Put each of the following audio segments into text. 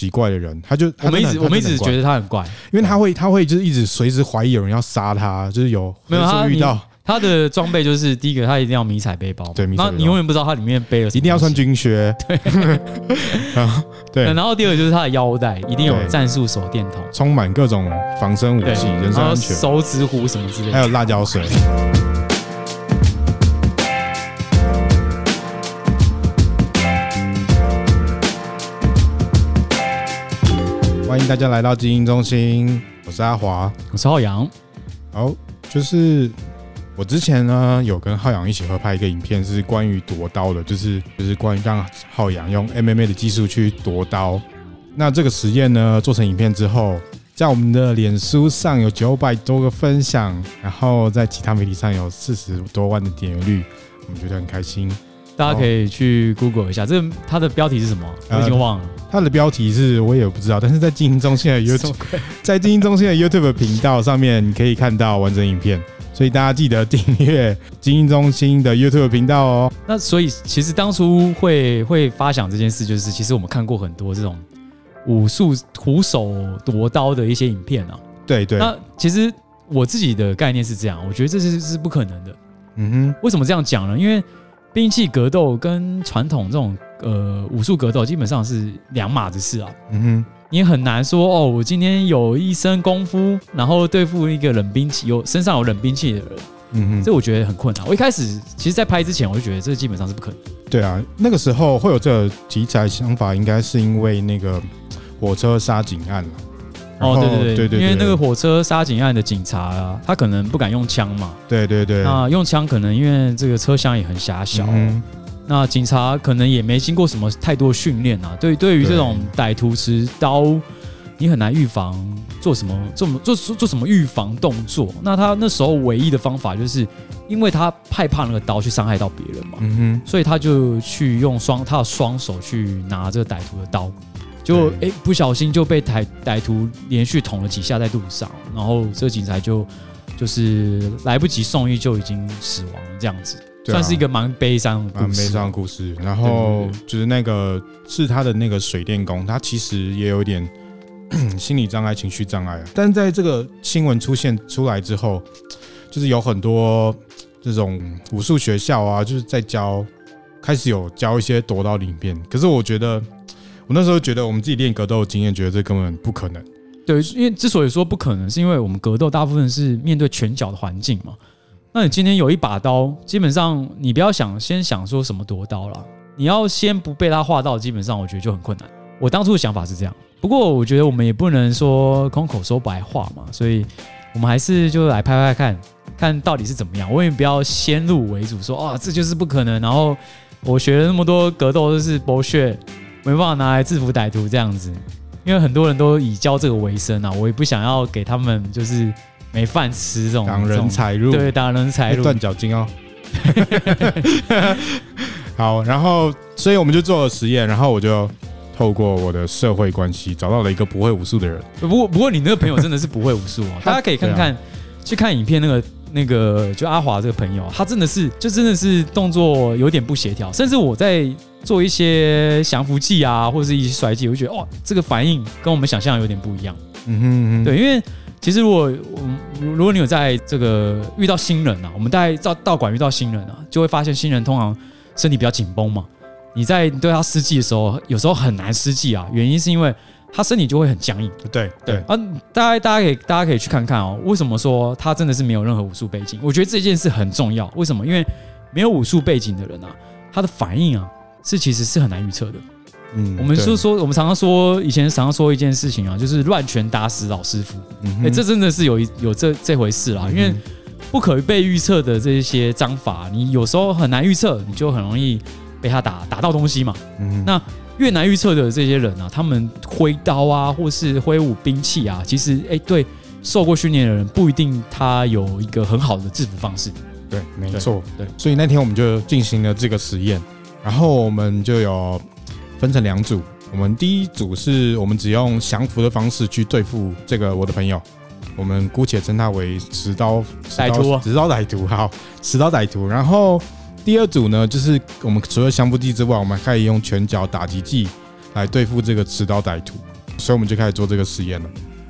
奇怪的人，他就我们一直我们一直觉得他很怪，因为他会他会就是一直随时怀疑有人要杀他，就是有没有他遇到。他的装备就是第一个，他一定要迷彩背包，对，那你永远不知道他里面背了，一定要穿军靴，对，对，然后第二个就是他的腰带一定有战术手电筒，充满各种防身武器，人身安全，手指虎什么之类的，还有辣椒水。欢迎大家来到精英中心，我是阿华，我是浩洋。好，就是我之前呢有跟浩洋一起合拍一个影片，是关于夺刀的，就是就是关于让浩洋用 MMA 的技术去夺刀。那这个实验呢做成影片之后，在我们的脸书上有九百多个分享，然后在其他媒体上有四十多万的点阅率，我们觉得很开心。大家可以去 Google 一下，这个它的标题是什么？我已经忘了。它的标题是我也不知道，但是在经营中心的 YouTube，在经营中心的 YouTube 频道上面，你可以看到完整影片。所以大家记得订阅精英中心的 YouTube 频道哦。那所以其实当初会会发想这件事，就是其实我们看过很多这种武术徒手夺刀的一些影片啊。对对。那其实我自己的概念是这样，我觉得这是是不可能的。嗯哼。为什么这样讲呢？因为兵器格斗跟传统这种呃武术格斗基本上是两码子事啊。嗯哼，你很难说哦，我今天有一身功夫，然后对付一个冷兵器，有身上有冷兵器的人。嗯哼，这我觉得很困难。我一开始其实，在拍之前，我就觉得这基本上是不可能。对啊，那个时候会有这个题材想法，应该是因为那个火车杀警案了。哦，对对对，对因为那个火车杀警案的警察啊，他可能不敢用枪嘛。对对对。那用枪可能因为这个车厢也很狭小，嗯，那警察可能也没经过什么太多训练啊。对，对于这种歹徒持刀，你很难预防做什么，做什么做做什么预防动作。那他那时候唯一的方法就是，因为他害怕那个刀去伤害到别人嘛，嗯哼，所以他就去用双他的双手去拿这个歹徒的刀。就哎、欸，不小心就被歹歹徒连续捅了几下在路上，然后这个警察就就是来不及送医就已经死亡了，这样子，算是一个蛮悲伤、蛮悲伤的故事。然后就是那个是他的那个水电工，他其实也有点 心理障碍、情绪障碍啊。但在这个新闻出现出来之后，就是有很多这种武术学校啊，就是在教，开始有教一些躲刀的影片。可是我觉得。我那时候觉得我们自己练格斗经验，觉得这根本不可能。对，因为之所以说不可能，是因为我们格斗大部分是面对拳脚的环境嘛。那你今天有一把刀，基本上你不要想先想说什么夺刀了，你要先不被他划到，基本上我觉得就很困难。我当初的想法是这样，不过我觉得我们也不能说空口说白话嘛，所以我们还是就来拍拍看，看到底是怎么样。我也不要先入为主说啊，这就是不可能。然后我学了那么多格斗都是博学。没办法拿来制服歹徒这样子，因为很多人都以教这个为生啊，我也不想要给他们就是没饭吃这种挡人财路，对，挡人财路，断脚筋哦。好，然后所以我们就做了实验，然后我就透过我的社会关系找到了一个不会武术的人。不过不过你那个朋友真的是不会武术哦，大家可以看看，去看影片那个。那个就阿华这个朋友，他真的是就真的是动作有点不协调，甚至我在做一些降服技啊，或者是一些甩技，我就觉得哦，这个反应跟我们想象有点不一样。嗯哼嗯哼，对，因为其实如果如果你有在这个遇到新人啊，我们在道道馆遇到新人啊，就会发现新人通常身体比较紧绷嘛，你在对他施技的时候，有时候很难施技啊，原因是因为。他身体就会很僵硬，对对啊，大家大家可以大家可以去看看哦。为什么说他真的是没有任何武术背景？我觉得这件事很重要。为什么？因为没有武术背景的人啊，他的反应啊是其实是很难预测的。嗯，我们说说，我们常常说，以前常常说一件事情啊，就是乱拳打死老师傅。哎、欸，这真的是有有这这回事啦。因为不可被预测的这些章法，你有时候很难预测，你就很容易被他打打到东西嘛。嗯，那。越难预测的这些人啊，他们挥刀啊，或是挥舞兵器啊，其实哎、欸，对受过训练的人不一定他有一个很好的制服方式。对，没错，对。所以那天我们就进行了这个实验，然后我们就有分成两组。我们第一组是我们只用降服的方式去对付这个我的朋友，我们姑且称他为持刀歹徒，持刀歹徒，好，持刀歹徒。然后。第二组呢，就是我们除了降服技之外，我们还可以用拳脚打击技来对付这个持刀歹徒。所以我们就开始做这个实验了。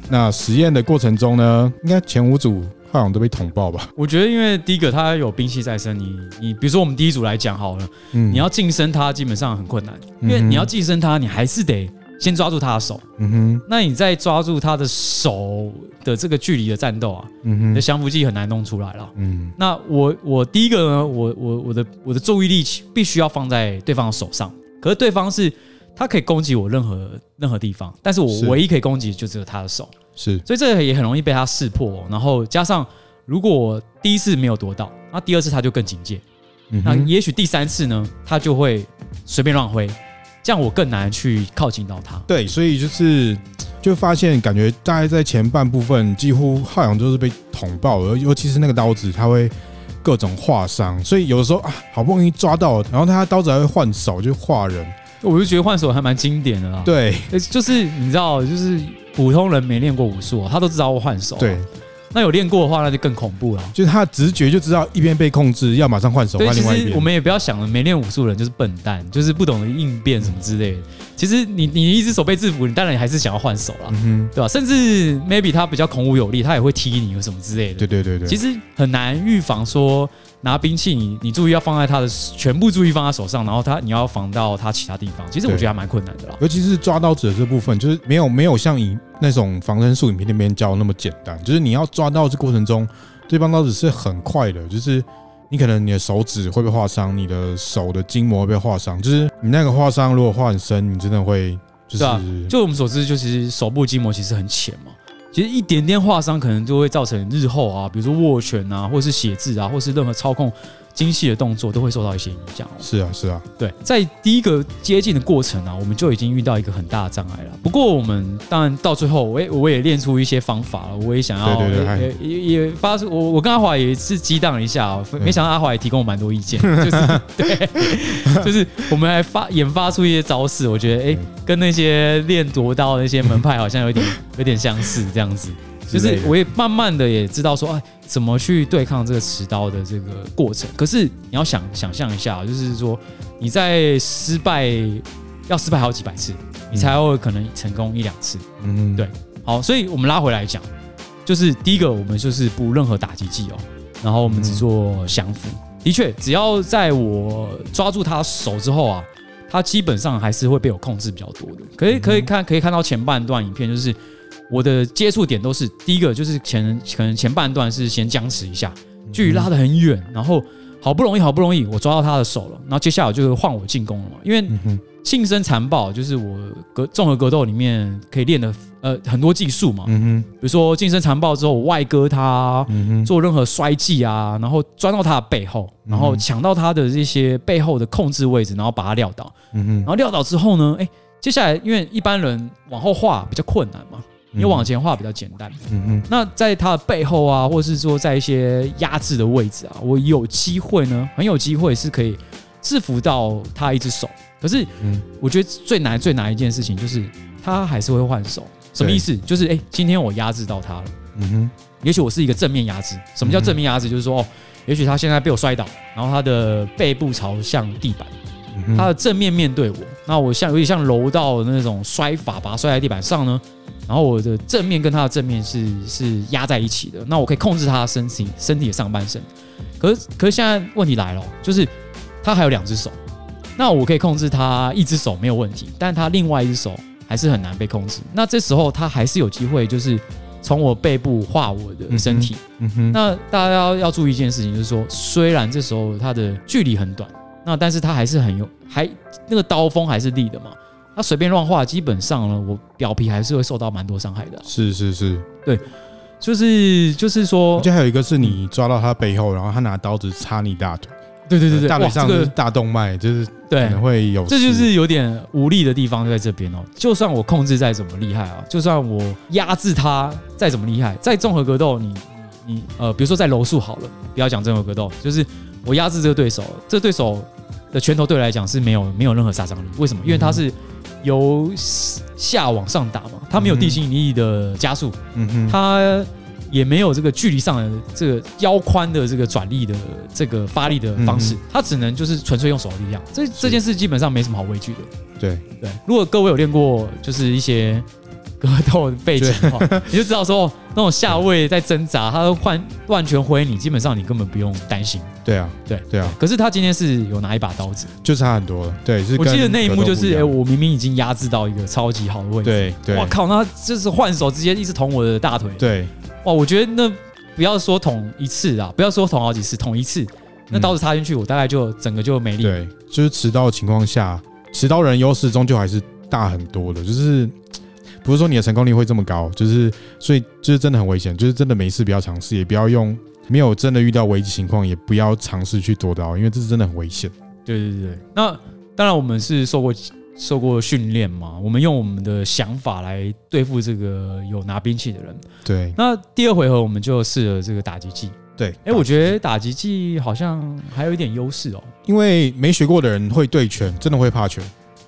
那实验的过程中呢，应该前五组好像都被捅爆吧？我觉得，因为第一个他有兵器在身，你你比如说我们第一组来讲好了，嗯，你要近身他基本上很困难，因为你要近身他，你还是得先抓住他的手，嗯哼，那你再抓住他的手的这个距离的战斗啊，嗯哼，你的降服技很难弄出来了，嗯，那我我第一个呢，我我我的我的注意力必须要放在对方的手上，可是对方是他可以攻击我任何任何地方，但是我唯一可以攻击就只有他的手。是，所以这个也很容易被他识破，然后加上如果我第一次没有夺到，那第二次他就更警戒，嗯、那也许第三次呢，他就会随便乱挥，这样我更难去靠近到他。对，所以就是就发现感觉大概在前半部分几乎浩洋都是被捅爆，而尤其是那个刀子，他会各种划伤，所以有的时候啊，好不容易抓到，然后他刀子还会换手就划人，我就觉得换手还蛮经典的啦。对，就是你知道，就是。普通人没练过武术，他都知道我换手。对，那有练过的话，那就更恐怖了。就是他的直觉就知道一边被控制，要马上换手换另外一边。我们也不要想了，没练武术的人就是笨蛋，就是不懂得应变什么之类的。其实你你一只手被制服，你当然还是想要换手了，对吧？甚至 maybe 他比较孔武有力，他也会踢你或什么之类的。对对对对。其实很难预防说。拿兵器，你你注意要放在他的全部注意放在手上，然后他你要防到他其他地方。其实我觉得还蛮困难的啦，尤其是抓刀子的这部分，就是没有没有像你那种防身术影片那边教那么简单。就是你要抓到这过程中，对方刀子是很快的，就是你可能你的手指会被划伤，你的手的筋膜会被划伤，就是你那个划伤如果划很深，你真的会就是。啊，就我们所知，就是手部筋膜其实很浅嘛。其实一点点划伤，可能就会造成日后啊，比如说握拳啊，或是写字啊，或是任何操控精细的动作都会受到一些影响。是啊，是啊，对，在第一个接近的过程啊，我们就已经遇到一个很大的障碍了。不过我们当然到最后，我也我也练出一些方法了，我也想要对对对也也也发出我我跟阿华也是激荡一下，没想到阿华也提供我蛮多意见，就是对，就是我们还发研发出一些招式，我觉得哎，跟那些练夺刀的那些门派好像有点有点相似，这样子。就是我也慢慢的也知道说，哎，怎么去对抗这个持刀的这个过程。可是你要想想象一下，就是说你在失败要失败好几百次，你才会可能成功一两次。嗯，对。好，所以我们拉回来讲，就是第一个，我们就是不任何打击技哦，然后我们只做降服。的确，只要在我抓住他手之后啊，他基本上还是会被我控制比较多的。可以可以看可以看到前半段影片，就是。我的接触点都是第一个，就是前可能前半段是先僵持一下，距离拉得很远，然后好不容易好不容易我抓到他的手了，然后接下来就是换我进攻了嘛。因为近身残暴就是我格综合格斗里面可以练的呃很多技术嘛，比如说近身残暴之后我外割他，做任何摔技啊，然后钻到他的背后，然后抢到他的这些背后的控制位置，然后把他撂倒，然后撂倒之后呢，哎，接下来因为一般人往后画比较困难嘛。因为往前画比较简单，嗯嗯，那在他的背后啊，或者是说在一些压制的位置啊，我有机会呢，很有机会是可以制服到他一只手。可是，嗯，我觉得最难最难一件事情就是他还是会换手。什么意思？就是哎，今天我压制到他了，嗯哼，也许我是一个正面压制。什么叫正面压制？就是说，哦，也许他现在被我摔倒，然后他的背部朝向地板，他的正面面对我，那我像有点像柔道的那种摔法，把他摔在地板上呢。然后我的正面跟他的正面是是压在一起的，那我可以控制他的身体身体的上半身。可是可是现在问题来了，就是他还有两只手，那我可以控制他一只手没有问题，但他另外一只手还是很难被控制。那这时候他还是有机会，就是从我背部划我的身体。嗯哼。那大家要要注意一件事情，就是说虽然这时候他的距离很短，那但是他还是很有还那个刀锋还是立的嘛。他随便乱画，基本上呢，我表皮还是会受到蛮多伤害的啊。是是是，对，就是就是说，就还有一个是你抓到他背后，然后他拿刀子插你大腿。对对对对，大腿上是大动脉，就是对，可能会有。这就是有点无力的地方就在这边哦。就算我控制再怎么厉害啊，就算我压制他再怎么厉害，在综合格斗，你你呃，比如说在柔术好了，不要讲综合格斗，就是我压制这个对手，这对手的拳头对我来讲是没有没有任何杀伤力。为什么？因为他是。由下往上打嘛，它没有地心引力的加速，嗯哼，它也没有这个距离上的这个腰宽的这个转力的这个发力的方式，它只能就是纯粹用手的力量。这这件事基本上没什么好畏惧的。对对，如果各位有练过，就是一些格斗背景的话，你就知道说那种下位在挣扎，他换乱拳挥你，基本上你根本不用担心。对啊，对对啊。可是他今天是有拿一把刀子，就差很多了。对，是。我记得那一幕就是，哎，我明明已经压制到一个超级好的位置，对对。哇靠，那就是换手直接一直捅我的大腿。对。哇，我觉得那不要说捅一次啊，不要说捅好几次，捅一次，那刀子插进去，我大概就整个就没力。对，就是持刀的情况下，持刀人优势终究还是大很多的，就是。不是说你的成功率会这么高，就是所以就是真的很危险，就是真的没事不要尝试，也不要用没有真的遇到危机情况，也不要尝试去夺刀，因为这是真的很危险。对对对，那当然我们是受过 受过训练嘛，我们用我们的想法来对付这个有拿兵器的人。对，那第二回合我们就试了这个打击技。对，哎、欸，我觉得打击技好像还有一点优势哦，因为没学过的人会对拳，真的会怕拳，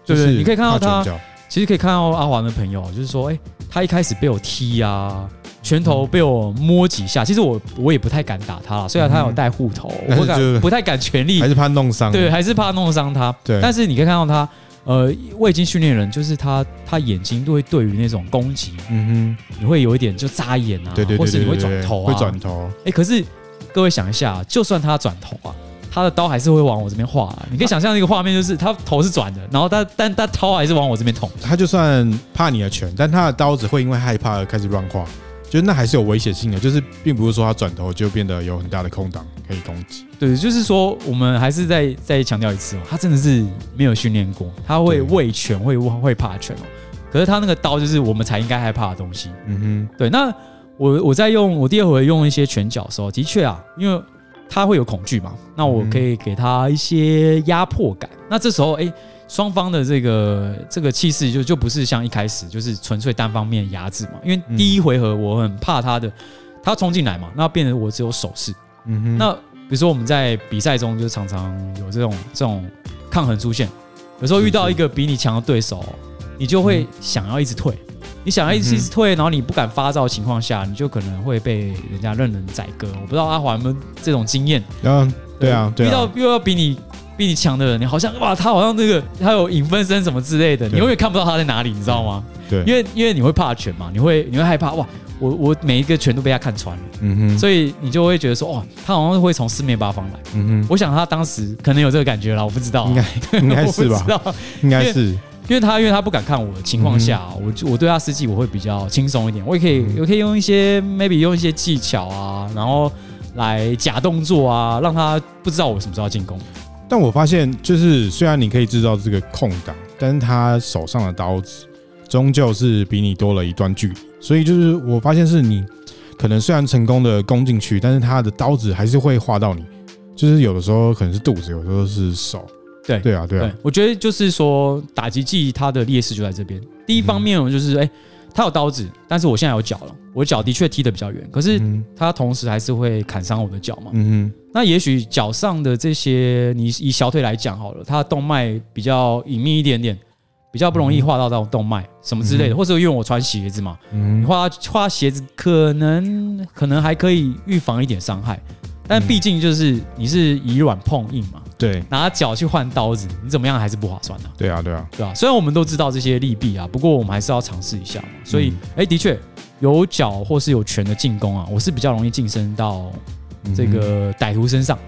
就是对，你可以看到他。其实可以看到阿华的朋友，就是说，哎，他一开始被我踢啊，拳头被我摸几下，其实我我也不太敢打他了，虽然他有带护头，我敢 不太敢全力，还是怕弄伤，对，还是怕弄伤他。对，但是你可以看到他，呃，未经训练人，就是他他眼睛都会对于那种攻击，嗯哼，你会有一点就眨眼啊，对对，或是你会转头啊，会转头。哎，可是各位想一下，就算他转头啊。他的刀还是会往我这边划，你可以想象一个画面，就是他头是转的，然后他但他刀还是往我这边捅。他就算怕你的拳，但他的刀子会因为害怕而开始乱划，就是那还是有危险性的，就是并不是说他转头就变得有很大的空档可以攻击。对，就是说我们还是再再强调一次哦，他真的是没有训练过，他会畏拳，会会怕拳哦。可是他那个刀就是我们才应该害怕的东西。嗯哼，对。那我我在用我第二回用一些拳脚的时候，的确啊，因为。他会有恐惧嘛？那我可以给他一些压迫感。那这时候，哎，双方的这个这个气势就就不是像一开始就是纯粹单方面压制嘛。因为第一回合我很怕他的，他冲进来嘛，那变成我只有手势。嗯哼。那比如说我们在比赛中就常常有这种这种抗衡出现，有时候遇到一个比你强的对手，你就会想要一直退。你想要一直一直退，然后你不敢发照的情况下，你就可能会被人家任人宰割。我不知道阿华有没有这种经验？嗯，对啊，遇到又要比你比你强的人，你好像哇，他好像那个他有影分身什么之类的，你永远看不到他在哪里，你知道吗？对，因为因为你会怕拳嘛，你会你会害怕哇，我我每一个拳都被他看穿了，嗯哼，所以你就会觉得说哇，他好像会从四面八方。来，嗯哼，我想他当时可能有这个感觉啦，我不知道，应该 应该是吧，应该是。因为他因为他不敢看我的情况下，我就我对他施计我会比较轻松一点，我也可以我可以用一些 maybe 用一些技巧啊，然后来假动作啊，让他不知道我什么时候要进攻。但我发现就是虽然你可以制造这个空档，但是他手上的刀子终究是比你多了一段距离，所以就是我发现是你可能虽然成功的攻进去，但是他的刀子还是会划到你，就是有的时候可能是肚子，有的时候是手。对对啊，对啊，我觉得就是说打击技它的劣势就在这边。第一方面，我就是哎，他有刀子，但是我现在有脚了，我脚的确踢得比较远，可是他同时还是会砍伤我的脚嘛。嗯哼。那也许脚上的这些，你以小腿来讲好了，它的动脉比较隐秘一点点，比较不容易划到到动脉什么之类的，或者因为我穿鞋子嘛，你划划鞋子可能可能还可以预防一点伤害。但毕竟就是你是以软碰硬嘛，对，拿脚去换刀子，你怎么样还是不划算的。对啊，对啊，对啊。虽然我们都知道这些利弊啊，不过我们还是要尝试一下嘛。所以，哎，的确有脚或是有拳的进攻啊，我是比较容易晋升到这个歹徒身上。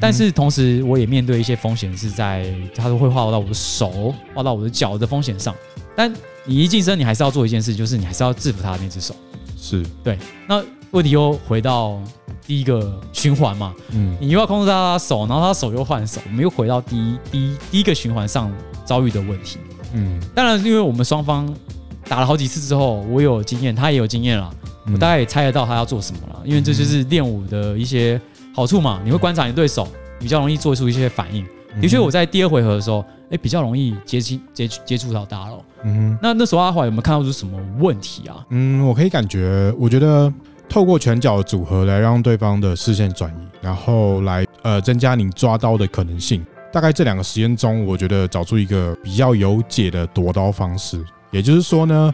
但是同时，我也面对一些风险，是在他都会划到我的手、划到我的脚的风险上。但你一晋升，你还是要做一件事，就是你还是要制服他的那只手。是对。那问题又回到。第一个循环嘛，嗯，你又要控制他的手，然后他手又换手，我们又回到第一第一第一个循环上遭遇的问题，嗯，当然，因为我们双方打了好几次之后，我有经验，他也有经验了，我大概也猜得到他要做什么了，因为这就是练武的一些好处嘛，你会观察你对手，比较容易做出一些反应。的确，我在第二回合的时候，哎，比较容易接近接接触到大佬，嗯，那那时候阿华有没有看到出什么问题啊？嗯，我可以感觉，我觉得。透过拳脚的组合来让对方的视线转移，然后来呃增加你抓刀的可能性。大概这两个实验中，我觉得找出一个比较有解的夺刀方式。也就是说呢，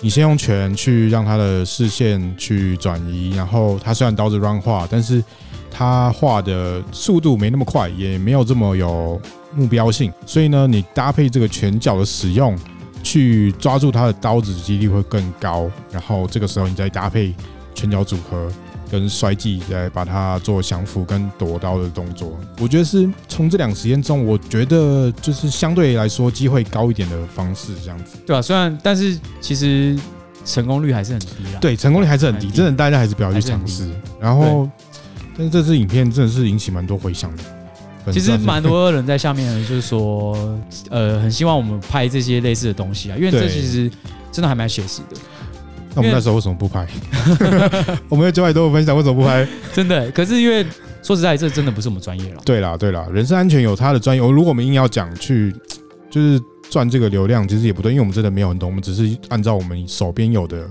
你先用拳去让他的视线去转移，然后他虽然刀子乱画，但是他画的速度没那么快，也没有这么有目标性。所以呢，你搭配这个拳脚的使用，去抓住他的刀子的几率会更高。然后这个时候你再搭配拳脚组合跟摔技，来把它做降服跟夺刀的动作，我觉得是从这两个实验中，我觉得就是相对来说机会高一点的方式，这样子。对啊，虽然但是其实成功率还是很低啊。对，成功率还是很低，真的大家还是不要去尝试。然后，但是这支影片真的是引起蛮多回响的。其实蛮多人在下面就是说，呃，很希望我们拍这些类似的东西啊，因为这其实真的还蛮写实的。那我们那时候为什么不拍？我们有九百多个分享，为什么不拍？真的，可是因为说实在，这真的不是我们专业了。对啦，对啦，人身安全有它的专业。如果我们硬要讲去，就是赚这个流量，其实也不对，因为我们真的没有很懂，我们只是按照我们手边有的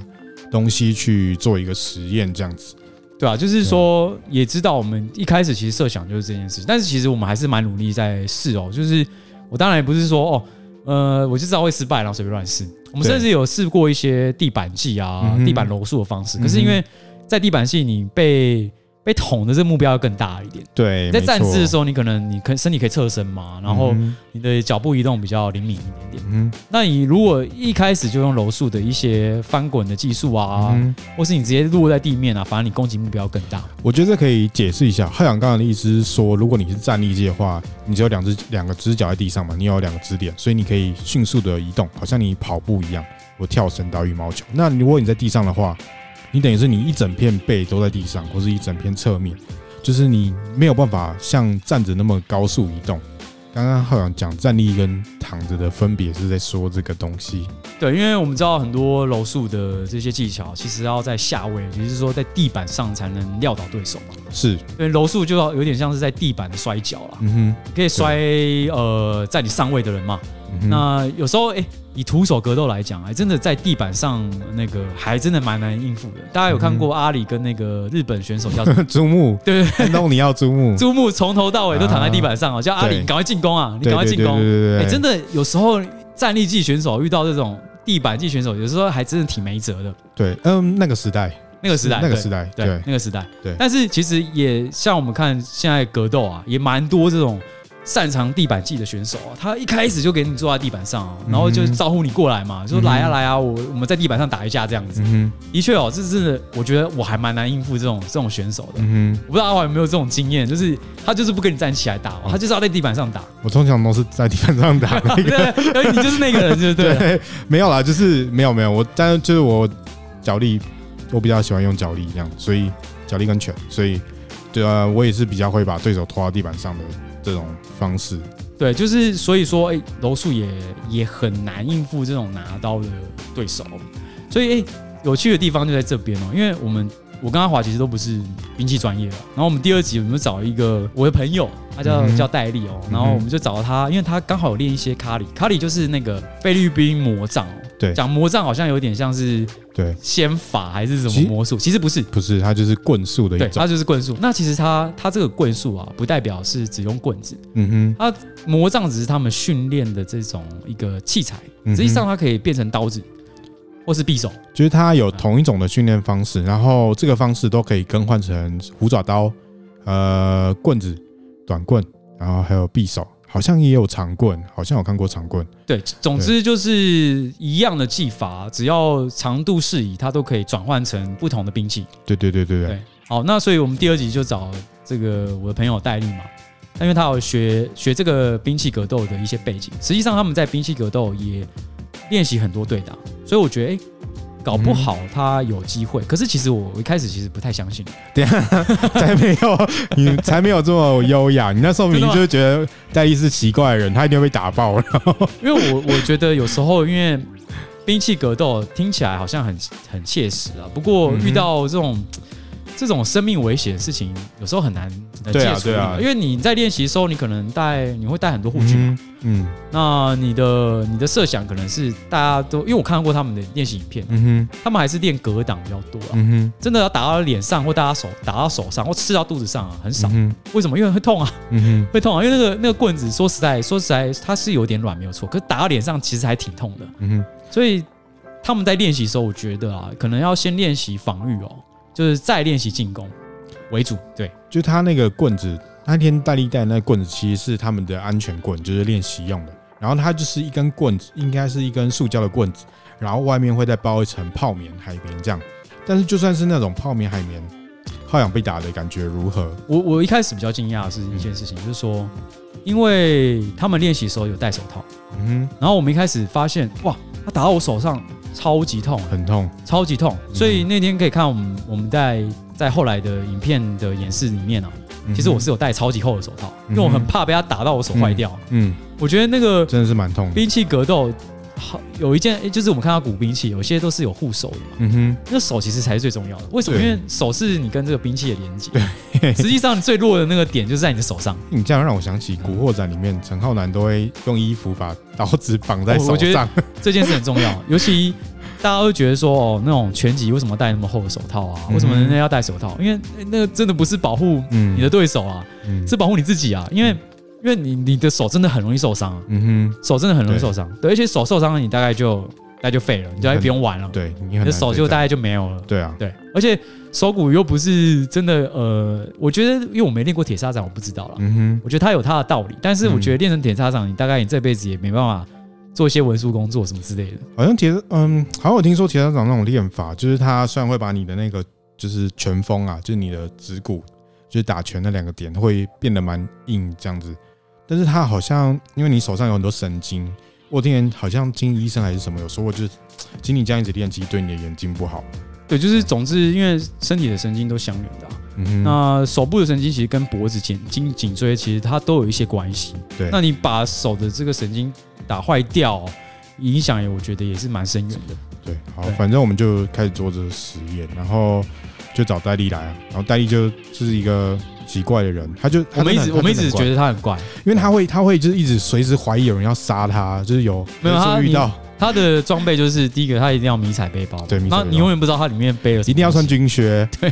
东西去做一个实验，这样子。对啊，就是说，也知道我们一开始其实设想就是这件事情，但是其实我们还是蛮努力在试哦。就是我当然也不是说哦，呃，我就知道会失败，然后随便乱试。我们甚至有试过一些地板技啊、地板柔术的方式，可是因为在地板剂你被。被捅的这个目标要更大一点。对，在站姿的时候，你可能你可身体可以侧身嘛，然后你的脚步移动比较灵敏一点点。嗯，那你如果一开始就用柔术的一些翻滚的技术啊，嗯、或是你直接落在地面啊，反而你攻击目标更大。我觉得这可以解释一下。浩洋刚刚的意思是说，如果你是站立式的话，你只有两只两个只脚在地上嘛，你有两个支点，所以你可以迅速的移动，好像你跑步一样，我跳绳打羽毛球。那如果你在地上的话，你等于是你一整片背都在地上，或是一整片侧面，就是你没有办法像站着那么高速移动。刚刚浩洋讲站立跟躺着的分别是在说这个东西。对，因为我们知道很多柔术的这些技巧，其实要在下位，也就是说在地板上才能撂倒对手嘛。是，因为柔术就要有点像是在地板的摔跤啦。嗯哼，可以摔呃在你上位的人嘛。嗯、那有时候哎。欸以徒手格斗来讲，还真的在地板上那个还真的蛮难应付的。大家有看过阿里跟那个日本选手叫 朱木，对对对，你要朱木，朱木从头到尾都躺在地板上哦，叫阿里，赶快进攻啊，你赶快进攻。对对对，真的有时候站立技选手遇到这种地板技选手，有时候还真的挺没辙的。对，嗯，那个时代，那个时代，那个时代，对，那个时代，对。但是其实也像我们看现在格斗啊，也蛮多这种。擅长地板技的选手啊，他一开始就给你坐在地板上，然后就招呼你过来嘛，就说来啊来啊，我我们在地板上打一架这样子。的确哦，这是我觉得我还蛮难应付这种这种选手的。嗯我不知道阿华有没有这种经验，就是他就是不跟你站起来打，他就是要在地板上打。我通常都是在地板上打。对，你就是那个人，对不 对？没有啦，就是没有没有，我但是就是我脚力，我比较喜欢用脚力这样，所以脚力跟拳，所以对啊，我也是比较会把对手拖到地板上的。这种方式，对，就是所以说，哎，柔术也也很难应付这种拿刀的对手，所以，哎，有趣的地方就在这边哦，因为我们我跟阿华其实都不是兵器专业的，然后我们第二集我们找一个我的朋友，他叫、嗯、叫戴利哦，然后我们就找到他，因为他刚好有练一些卡里，卡里就是那个菲律宾魔杖。对，讲魔杖好像有点像是对。仙法还是什么魔术，其实不是，不是，它就是棍术的一种，它就是棍术。那其实它它这个棍术啊，不代表是只用棍子，嗯哼，它魔杖只是他们训练的这种一个器材，实际上它可以变成刀子或是匕首，就是它有同一种的训练方式，然后这个方式都可以更换成虎爪刀、呃棍子、短棍，然后还有匕首。好像也有长棍，好像有看过长棍。对，总之就是一样的技法，只要长度适宜，它都可以转换成不同的兵器。对对对对对，对。好，那所以我们第二集就找这个我的朋友戴笠嘛，因为他有学学这个兵器格斗的一些背景，实际上他们在兵器格斗也练习很多对打，所以我觉得哎。欸搞不好他有机会，可是其实我一开始其实不太相信。对啊，才没有你才没有这么优雅。你那时候明明就是觉得戴利是奇怪的人，他一定会被打爆了。因为我我觉得有时候因为兵器格斗听起来好像很很切实啊，不过遇到这种。这种生命危险的事情，有时候很难接触，对啊，因为你在练习的时候，你可能带，你会带很多护具嘛，嗯，那你的你的设想可能是大家都，因为我看到过他们的练习影片，嗯哼，他们还是练格挡比较多啊，嗯哼，真的要打到脸上或打到手，打到手上或刺到肚子上啊，很少，为什么？因为会痛啊，嗯哼，会痛啊，因为那个那个棍子，说实在，说实在，它是有点软，没有错，可是打到脸上其实还挺痛的，嗯哼，所以他们在练习的时候，我觉得啊，可能要先练习防御哦。就是再练习进攻为主，对，就他那个棍子，那天戴利带那棍子其实是他们的安全棍，就是练习用的。然后它就是一根棍子，应该是一根塑胶的棍子，然后外面会再包一层泡棉海绵这样。但是就算是那种泡棉海绵，耗氧被打的感觉如何？我我一开始比较惊讶的是一件事情，嗯、就是说，因为他们练习的时候有戴手套，嗯哼，然后我们一开始发现，哇，他打到我手上超级痛，很痛，超级痛。所以那天可以看我们我们在在后来的影片的演示里面啊，其实我是有戴超级厚的手套，因为我很怕被他打到我手坏掉。嗯，嗯，我觉得那个真的是蛮痛的。兵器格斗。好，有一件，就是我们看到古兵器，有些都是有护手的嘛。嗯哼，那手其实才是最重要的。为什么？因为手是你跟这个兵器的连接。对，实际上最弱的那个点就是在你的手上。你这样让我想起《古惑仔》里面陈浩南都会用衣服把刀子绑在手上。我觉得 这件事很重要，尤其大家会觉得说，哦，那种拳击为什么戴那么厚的手套啊？为什么人家要戴手套？因为那个真的不是保护你的对手啊，是保护你自己啊。因为因为你你的手真的很容易受伤，嗯哼，手真的很容易受伤，对，而且手受伤了，你大概就大概就废了，你就不用玩了，对，你的手就大概就没有了，对啊，对，而且手骨又不是真的，呃，我觉得因为我没练过铁砂掌，我不知道了，嗯哼，我觉得它有它的道理，但是我觉得练成铁砂掌，你大概你这辈子也没办法做一些文书工作什么之类的。好像铁，嗯，好像我听说铁砂掌那种练法，就是它虽然会把你的那个就是拳锋啊，就是你的指骨，就是打拳那两个点会变得蛮硬这样子。但是他好像，因为你手上有很多神经，我听人好像听医生还是什么有说过，就是，请你这样一直练，其实对你的眼睛不好。对，就是总之，因为身体的神经都相连的，嗯哼，那手部的神经其实跟脖子、颈颈颈椎其实它都有一些关系。对，那你把手的这个神经打坏掉，影响也我觉得也是蛮深远的。对，好，反正我们就开始做这个实验，然后就找戴丽来啊，然后戴丽就就是一个。奇怪的人，他就我们一直我们一直觉得他很怪，因为他会他会就是一直随时怀疑有人要杀他，就是有没有他遇到。他的装备就是第一个他一定要迷彩背包，对，那你永远不知道他里面背了，一定要穿军靴，对，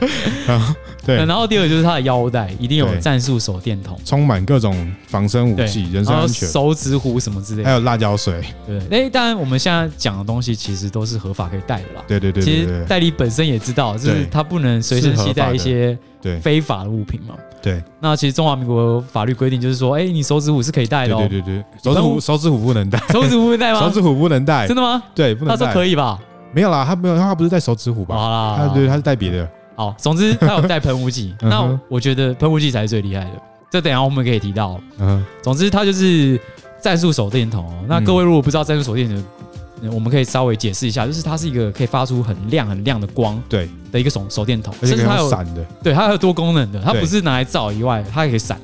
对，然后第二个就是他的腰带一定有战术手电筒，充满各种防身武器，人身安全，手指虎什么之类的，还有辣椒水，对，哎，当然我们现在讲的东西其实都是合法可以带的啦，对对对，其实代理本身也知道，就是他不能随身携带一些。对非法的物品嘛？对，那其实中华民国法律规定就是说，哎，你手指虎是可以戴的。对对对，手指虎手指虎不能戴，手指虎不能戴吗？手指虎不能戴，真的吗？对，不能戴。他说可以吧？没有啦，他没有，他不是戴手指虎吧？好啦，他对，他是戴别的。好，总之他有带喷雾剂。那我觉得喷雾剂才是最厉害的。这等下我们可以提到。嗯，总之他就是战术手电筒。那各位如果不知道战术手电筒，我们可以稍微解释一下，就是它是一个可以发出很亮很亮的光，对的一个手手电筒，甚至它有闪的，对，它还有多功能的，它不是拿来照以外，它也可以闪。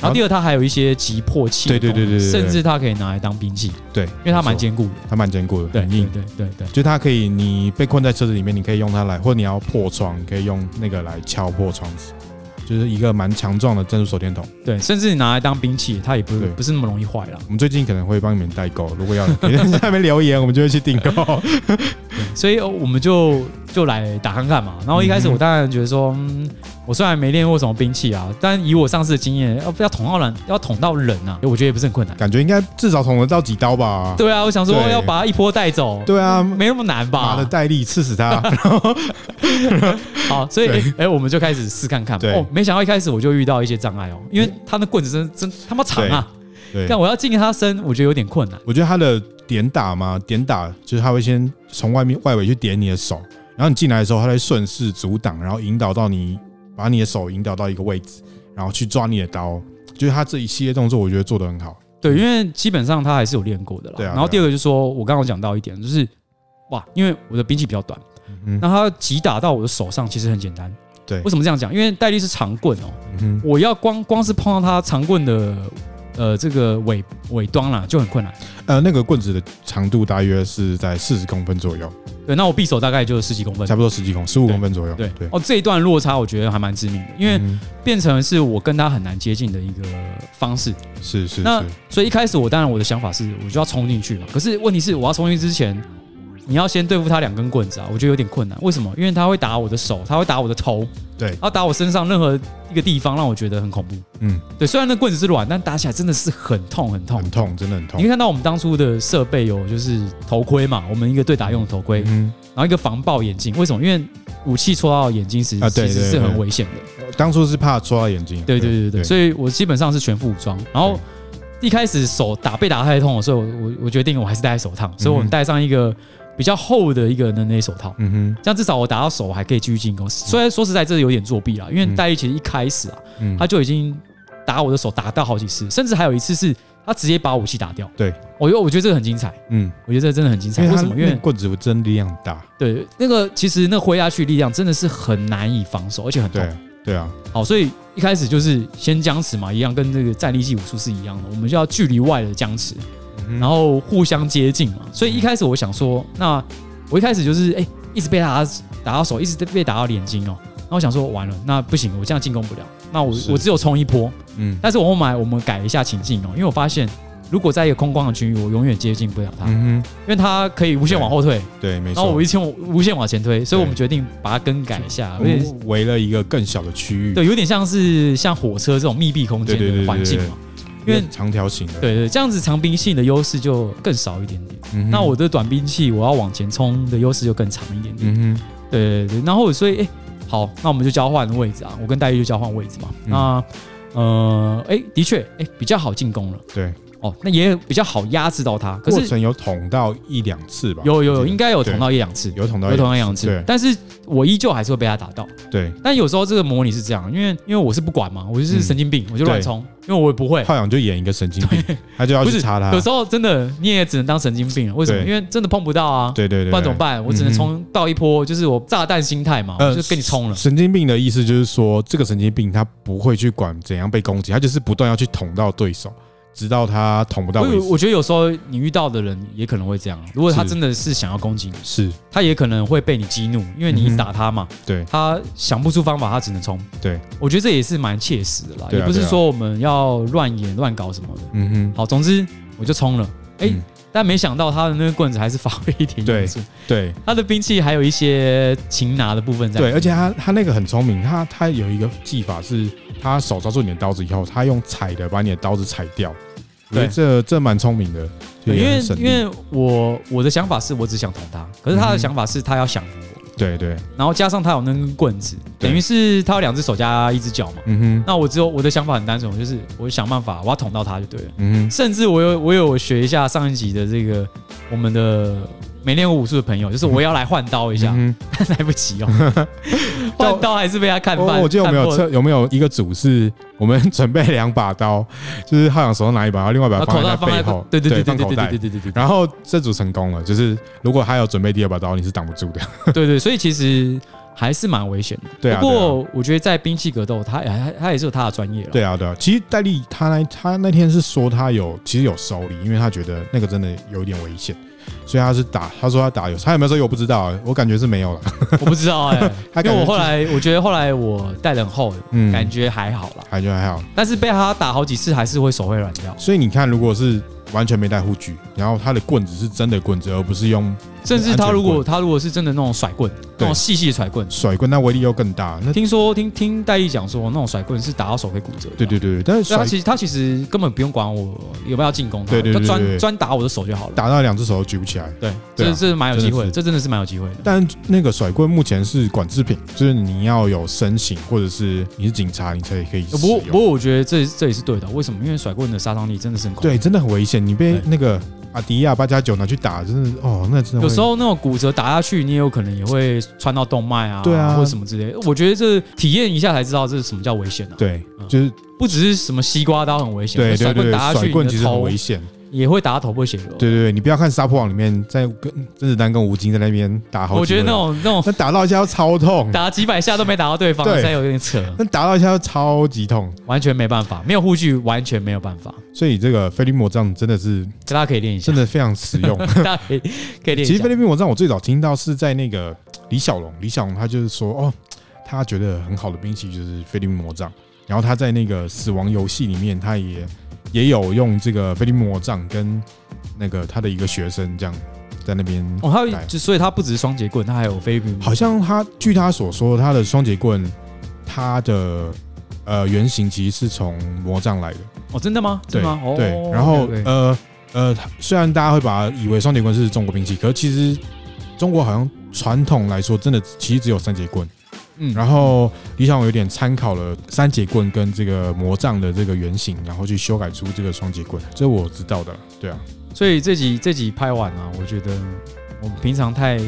然后第二，它还有一些急迫器，对对对对，甚至它可以拿来当兵器，对，因为它蛮坚固的，它蛮坚固的，很硬，对对对，就它可以，你被困在车子里面，你可以用它来，或者你要破窗，可以用那个来敲破窗子。就是一个蛮强壮的战术手电筒，对，甚至你拿来当兵器，它也不不是那么容易坏了。我们最近可能会帮你们代购，如果要 你在下面留言，我们就会去订购。所以我们就就来打看看嘛。然后一开始我当然觉得说，嗯，我虽然没练过什么兵器啊，但以我上次的经验，要不要捅到人，要捅到人啊，我觉得也不是很困难。感觉应该至少捅得到几刀吧？对啊，我想说要把他一波带走。对啊，没那么难吧？拿着戴笠刺死他。好，所以哎，我们就开始试看看。哦，没想到一开始我就遇到一些障碍哦，因为他那棍子真真他妈长啊。对，但我要进他身，我觉得有点困难。我觉得他的点打嘛，点打就是他会先从外面外围去点你的手，然后你进来的时候，他会顺势阻挡，然后引导到你，把你的手引导到一个位置，然后去抓你的刀。就是他这一系列动作，我觉得做得很好。对，因为基本上他还是有练过的啦。对啊。然后第二个就是说，我刚刚讲到一点，就是哇，因为我的兵器比较短，那他击打到我的手上其实很简单。对。为什么这样讲？因为戴笠是长棍哦，我要光光是碰到他长棍的。呃，这个尾尾端啦就很困难。呃，那个棍子的长度大约是在四十公分左右。对，那我匕首大概就十几公分，差不多十几公十五公分左右。对对。哦，这一段落差我觉得还蛮致命的，因为变成是我跟他很难接近的一个方式。是是。那所以一开始我当然我的想法是，我就要冲进去嘛。可是问题是，我要冲进去之前，你要先对付他两根棍子啊，我觉得有点困难。为什么？因为他会打我的手，他会打我的头。对，要打我身上任何一个地方，让我觉得很恐怖。嗯，对，虽然那棍子是软，但打起来真的是很痛，很痛，很痛，真的很痛。你可以看到我们当初的设备有就是头盔嘛，我们一个对打用的头盔，嗯，然后一个防爆眼镜。为什么？因为武器戳到眼睛时，其实是很危险的。当初是怕戳到眼睛。对对对对，所以我基本上是全副武装。然后。一开始手打被打太痛了，所以我我我决定我还是戴手套，所以我们戴上一个比较厚的一个的那手套，嗯哼，这样至少我打到手还可以继续进攻。虽然说实在这有点作弊啦，因为戴笠其实一开始啊，他就已经打我的手打到好几次，甚至还有一次是他直接把武器打掉。对，我觉得我觉得这个很精彩，嗯，我觉得这个真的很精彩。为什么？因为棍子真力量大。对，那个其实那挥下去力量真的是很难以防守，而且很痛。对啊，好，所以一开始就是先僵持嘛，一样跟这个站立技武术是一样的，我们就要距离外的僵持，然后互相接近嘛。所以一开始我想说，那我一开始就是哎、欸，一直被他打到手，一直被打到脸筋哦。那我想说，完了，那不行，我这样进攻不了。那我我只有冲一波，嗯，但是我后来我们改一下情境哦，因为我发现。如果在一个空旷的区域，我永远接近不了他，嗯哼，因为他可以无限往后退，对，没错。然后我一千我无限往前推，所以我们决定把它更改一下，而且围了一个更小的区域，对，有点像是像火车这种密闭空间的环境嘛，因为长条形的，对对，这样子长兵器的优势就更少一点点。那我的短兵器，我要往前冲的优势就更长一点点。嗯哼，对对对。然后所以哎，好，那我们就交换位置啊，我跟戴玉就交换位置嘛。那呃，哎，的确，哎，比较好进攻了。对。哦，那也比较好压制到他，可是过程有捅到一两次吧？有有有，应该有捅到一两次，有捅到有捅到一两次。对，但是我依旧还是会被他打到。对，但有时候这个模拟是这样，因为因为我是不管嘛，我就是神经病，我就乱冲，因为我也不会。浩洋就演一个神经病，他就要去查他。有时候真的你也只能当神经病了，为什么？因为真的碰不到啊。对对对，不然怎么办？我只能冲到一波，就是我炸弹心态嘛，就跟你冲了。神经病的意思就是说，这个神经病他不会去管怎样被攻击，他就是不断要去捅到对手。直到他捅不到为止。我觉得有时候你遇到的人也可能会这样。如果他真的是想要攻击你，是，他也可能会被你激怒，因为你一打他嘛。对，他想不出方法，他只能冲。对，我觉得这也是蛮切实的啦。也不是说我们要乱演乱搞什么的。嗯哼。好，总之我就冲了。哎，但没想到他的那个棍子还是发挥一点 用处。对，他的兵器还有一些擒拿的部分在。对，而且他他那个很聪明，他他有一个技法是。他手抓住你的刀子以后，他用踩的把你的刀子踩掉。对，这这蛮聪明的。因为因为我我的想法是我只想捅他，可是他的想法是他要降服我。对对。然后加上他有那根棍子，等于是他有两只手加一只脚嘛。嗯哼。那我只有我的想法很单纯，就是我想办法我要捅到他就对了。嗯哼。甚至我有我有学一下上一集的这个我们的。没练过武术的朋友，就是我要来换刀一下，嗯、但 来不及哦。换刀还是被他看翻。我记得有没有测，有没有一个组是我们 准备两把刀，就是浩洋手上拿一把，然后另外一把放在背后，对对对对对对对对对。然后这组成功了，就是如果他有准备第二把刀，你是挡不住的。对对，所以其实还是蛮危险的。对啊。不过我觉得在兵器格斗，他他他也是有他的专业了。对啊对啊。其实戴笠他那他那天是说他有其实有收礼，因为他觉得那个真的有点危险。所以他是打，他说他打有，他有没有说有？我不知道，我感觉是没有了。我不知道哎，因为我后来我觉得后来我戴得很厚，嗯，感觉还好啦，感觉还好。但是被他打好几次，还是会手会软掉。所以你看，如果是完全没带护具，然后他的棍子是真的棍子，而不是用。甚至他如果他如果是真的那种甩棍，那种细细的甩棍，甩棍那威力又更大。那听说听听戴毅讲说，那种甩棍是打到手会骨折。对对对，但是他其实他其实根本不用管我有没有要进攻，对对对，专专打我的手就好了，打到两只手都举不起来。对，这这是蛮有机会，这真的是蛮有机会的。但那个甩棍目前是管制品，就是你要有身形或者是你是警察，你才可以。不过不过我觉得这这也是对的，为什么？因为甩棍的杀伤力真的是很对，真的很危险。你被那个。阿迪亚八加九拿去打，真的哦，那真的。有时候那种骨折打下去，你也有可能也会穿到动脉啊，对啊，或者什么之类的。我觉得这体验一下才知道这是什么叫危险啊。对，就是不只是什么西瓜刀很危险，对对对，甩棍其实很危险。也会打到头破血流。对对对，你不要看杀破网里面在跟甄子丹跟吴京在那边打好，我觉得那种那种，那打到一下要超痛，打几百下都没打到对方，对，有点扯。那打到一下要超级痛，完全没办法，没有护具完全没有办法。所以这个菲律宾魔杖真的是大家可以练一下，真的非常实用。大家可以可以练。其实菲律宾魔杖我最早听到是在那个李小龙，李小龙他就是说哦，他觉得很好的兵器就是菲律宾魔杖，然后他在那个死亡游戏里面他也也有用这个菲律宾魔杖跟。那个他的一个学生这样在那边哦，他就所以他不只是双节棍，他还有菲律宾。好像他据他所说，他的双节棍，他的呃原型其实是从魔杖来的。哦，真的吗？对吗？对。然后呃呃，虽然大家会把它以为双节棍是中国兵器，可是其实中国好像传统来说，真的其实只有三节棍。嗯，然后李小龙有点参考了三节棍跟这个魔杖的这个原型，然后去修改出这个双节棍，这我知道的，对啊。所以这集这集拍完啊，我觉得我们平常太